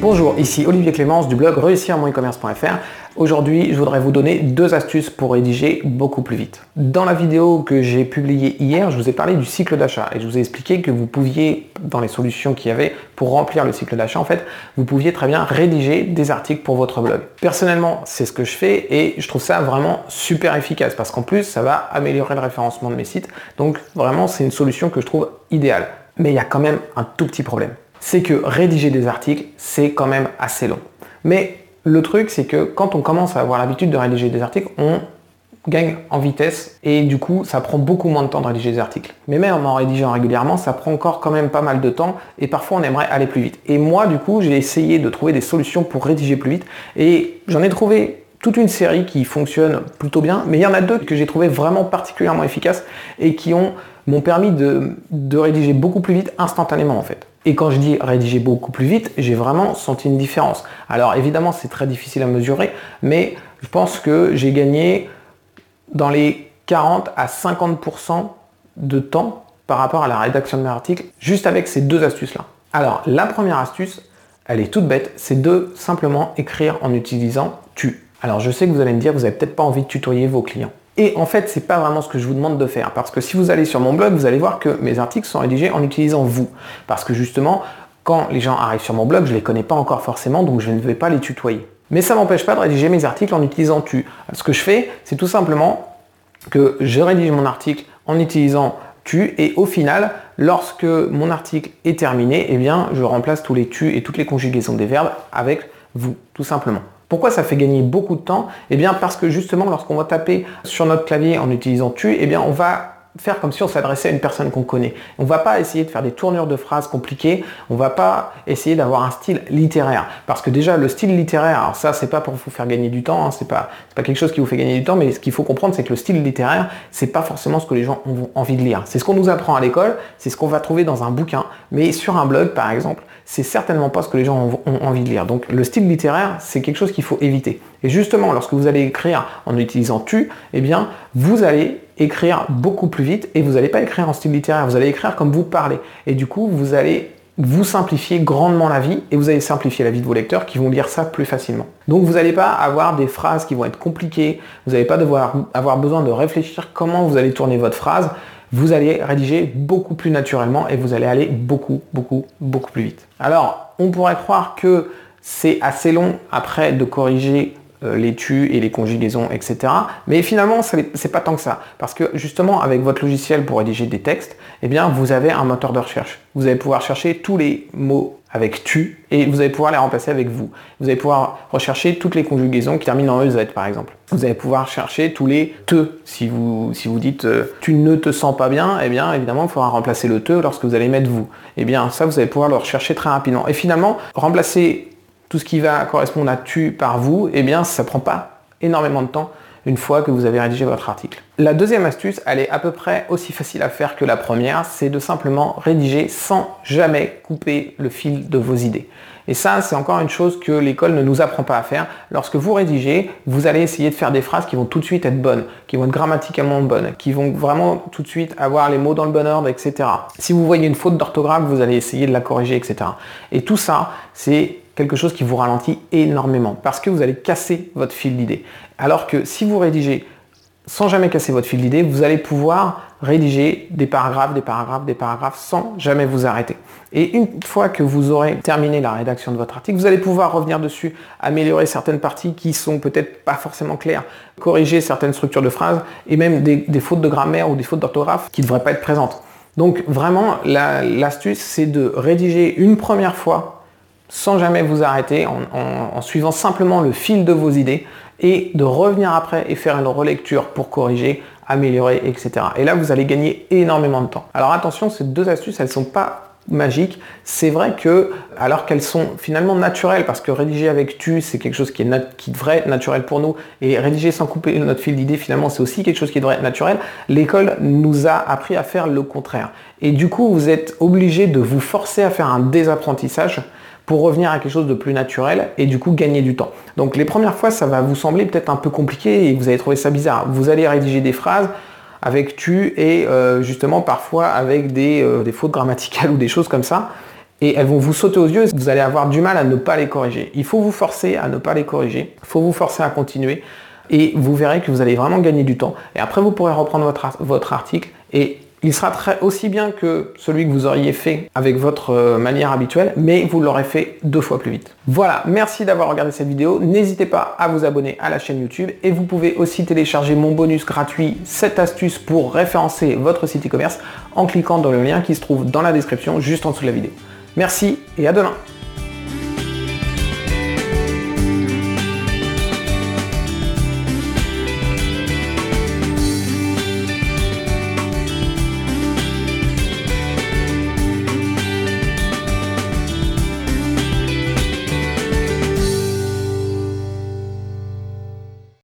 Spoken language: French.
Bonjour, ici Olivier Clémence du blog réussir. Aujourd'hui, je voudrais vous donner deux astuces pour rédiger beaucoup plus vite. Dans la vidéo que j'ai publiée hier, je vous ai parlé du cycle d'achat et je vous ai expliqué que vous pouviez, dans les solutions qu'il y avait pour remplir le cycle d'achat, en fait, vous pouviez très bien rédiger des articles pour votre blog. Personnellement, c'est ce que je fais et je trouve ça vraiment super efficace parce qu'en plus, ça va améliorer le référencement de mes sites. Donc vraiment, c'est une solution que je trouve idéale. Mais il y a quand même un tout petit problème c'est que rédiger des articles, c'est quand même assez long. Mais le truc, c'est que quand on commence à avoir l'habitude de rédiger des articles, on gagne en vitesse et du coup ça prend beaucoup moins de temps de rédiger des articles. Mais même en rédigeant régulièrement, ça prend encore quand même pas mal de temps et parfois on aimerait aller plus vite. Et moi du coup j'ai essayé de trouver des solutions pour rédiger plus vite et j'en ai trouvé toute une série qui fonctionne plutôt bien, mais il y en a deux que j'ai trouvé vraiment particulièrement efficaces et qui ont m'ont permis de rédiger beaucoup plus vite instantanément en fait. Et quand je dis rédiger beaucoup plus vite, j'ai vraiment senti une différence. Alors évidemment, c'est très difficile à mesurer, mais je pense que j'ai gagné dans les 40 à 50% de temps par rapport à la rédaction de mes articles, juste avec ces deux astuces-là. Alors la première astuce, elle est toute bête, c'est de simplement écrire en utilisant tu. Alors je sais que vous allez me dire, vous n'avez peut-être pas envie de tutoyer vos clients. Et en fait, c'est pas vraiment ce que je vous demande de faire. Parce que si vous allez sur mon blog, vous allez voir que mes articles sont rédigés en utilisant vous. Parce que justement, quand les gens arrivent sur mon blog, je ne les connais pas encore forcément, donc je ne vais pas les tutoyer. Mais ça m'empêche pas de rédiger mes articles en utilisant tu. Ce que je fais, c'est tout simplement que je rédige mon article en utilisant tu et au final, lorsque mon article est terminé, eh bien, je remplace tous les tu et toutes les conjugaisons des verbes avec vous, tout simplement. Pourquoi ça fait gagner beaucoup de temps? Eh bien parce que justement lorsqu'on va taper sur notre clavier en utilisant tu, eh bien on va faire comme si on s'adressait à une personne qu'on connaît. On ne va pas essayer de faire des tournures de phrases compliquées, on ne va pas essayer d'avoir un style littéraire. Parce que déjà, le style littéraire, alors ça, c'est pas pour vous faire gagner du temps, hein, c'est pas, pas quelque chose qui vous fait gagner du temps, mais ce qu'il faut comprendre, c'est que le style littéraire, c'est pas forcément ce que les gens ont envie de lire. C'est ce qu'on nous apprend à l'école, c'est ce qu'on va trouver dans un bouquin, mais sur un blog, par exemple, c'est certainement pas ce que les gens ont, ont envie de lire. Donc le style littéraire, c'est quelque chose qu'il faut éviter. Et justement, lorsque vous allez écrire en utilisant tu, eh bien, vous allez écrire beaucoup plus vite et vous n'allez pas écrire en style littéraire, vous allez écrire comme vous parlez. Et du coup, vous allez vous simplifier grandement la vie et vous allez simplifier la vie de vos lecteurs qui vont lire ça plus facilement. Donc vous n'allez pas avoir des phrases qui vont être compliquées, vous n'allez pas devoir avoir besoin de réfléchir comment vous allez tourner votre phrase, vous allez rédiger beaucoup plus naturellement et vous allez aller beaucoup, beaucoup, beaucoup plus vite. Alors, on pourrait croire que c'est assez long après de corriger les tu et les conjugaisons, etc. Mais finalement, c'est pas tant que ça. Parce que justement, avec votre logiciel pour rédiger des textes, eh bien, vous avez un moteur de recherche. Vous allez pouvoir chercher tous les mots avec tu et vous allez pouvoir les remplacer avec vous. Vous allez pouvoir rechercher toutes les conjugaisons qui terminent en EZ par exemple. Vous allez pouvoir chercher tous les te. Si vous, si vous dites euh, tu ne te sens pas bien, eh bien évidemment il faudra remplacer le te lorsque vous allez mettre vous. Eh bien ça vous allez pouvoir le rechercher très rapidement. Et finalement, remplacer tout ce qui va correspondre à tu par vous, eh bien ça prend pas énormément de temps une fois que vous avez rédigé votre article. La deuxième astuce, elle est à peu près aussi facile à faire que la première, c'est de simplement rédiger sans jamais couper le fil de vos idées. Et ça, c'est encore une chose que l'école ne nous apprend pas à faire. Lorsque vous rédigez, vous allez essayer de faire des phrases qui vont tout de suite être bonnes, qui vont être grammaticalement bonnes, qui vont vraiment tout de suite avoir les mots dans le bon ordre, etc. Si vous voyez une faute d'orthographe, vous allez essayer de la corriger, etc. Et tout ça, c'est quelque chose qui vous ralentit énormément parce que vous allez casser votre fil d'idée. Alors que si vous rédigez sans jamais casser votre fil d'idée, vous allez pouvoir rédiger des paragraphes, des paragraphes, des paragraphes sans jamais vous arrêter. Et une fois que vous aurez terminé la rédaction de votre article, vous allez pouvoir revenir dessus, améliorer certaines parties qui sont peut-être pas forcément claires, corriger certaines structures de phrases et même des, fautes de grammaire ou des fautes d'orthographe qui ne devraient pas être présentes. Donc vraiment, l'astuce, c'est de rédiger une première fois sans jamais vous arrêter, en, suivant simplement le fil de vos idées et de revenir après et faire une relecture pour corriger, améliorer, etc. Et là, vous allez gagner énormément de temps. Alors attention, ces deux astuces, elles ne sont pas magiques. C'est vrai que, alors qu'elles sont finalement naturelles, parce que rédiger avec tu, c'est quelque chose qui, est qui devrait être naturel pour nous, et rédiger sans couper notre fil d'idées, finalement, c'est aussi quelque chose qui devrait être naturel, l'école nous a appris à faire le contraire. Et du coup, vous êtes obligé de vous forcer à faire un désapprentissage pour revenir à quelque chose de plus naturel et du coup gagner du temps. Donc les premières fois, ça va vous sembler peut-être un peu compliqué et vous allez trouver ça bizarre. Vous allez rédiger des phrases avec tu et euh, justement parfois avec des, euh, des, fautes grammaticales ou des choses comme ça. et elles vont vous sauter aux yeux, vous allez avoir du mal à ne pas les corriger. Il faut vous forcer à ne pas les corriger, il faut vous forcer à continuer et vous verrez que vous allez vraiment gagner du temps. Et après, vous pourrez reprendre votre, votre article et il sera très, aussi bien que celui que vous auriez fait avec votre euh, manière habituelle, mais vous l'aurez fait deux fois plus vite. Voilà, merci d'avoir regardé cette vidéo. N'hésitez pas à vous abonner à la chaîne YouTube et vous pouvez aussi télécharger mon bonus gratuit 7 astuces pour référencer votre site e-commerce en cliquant dans le lien qui se trouve dans la description juste en dessous de la vidéo. Merci et à demain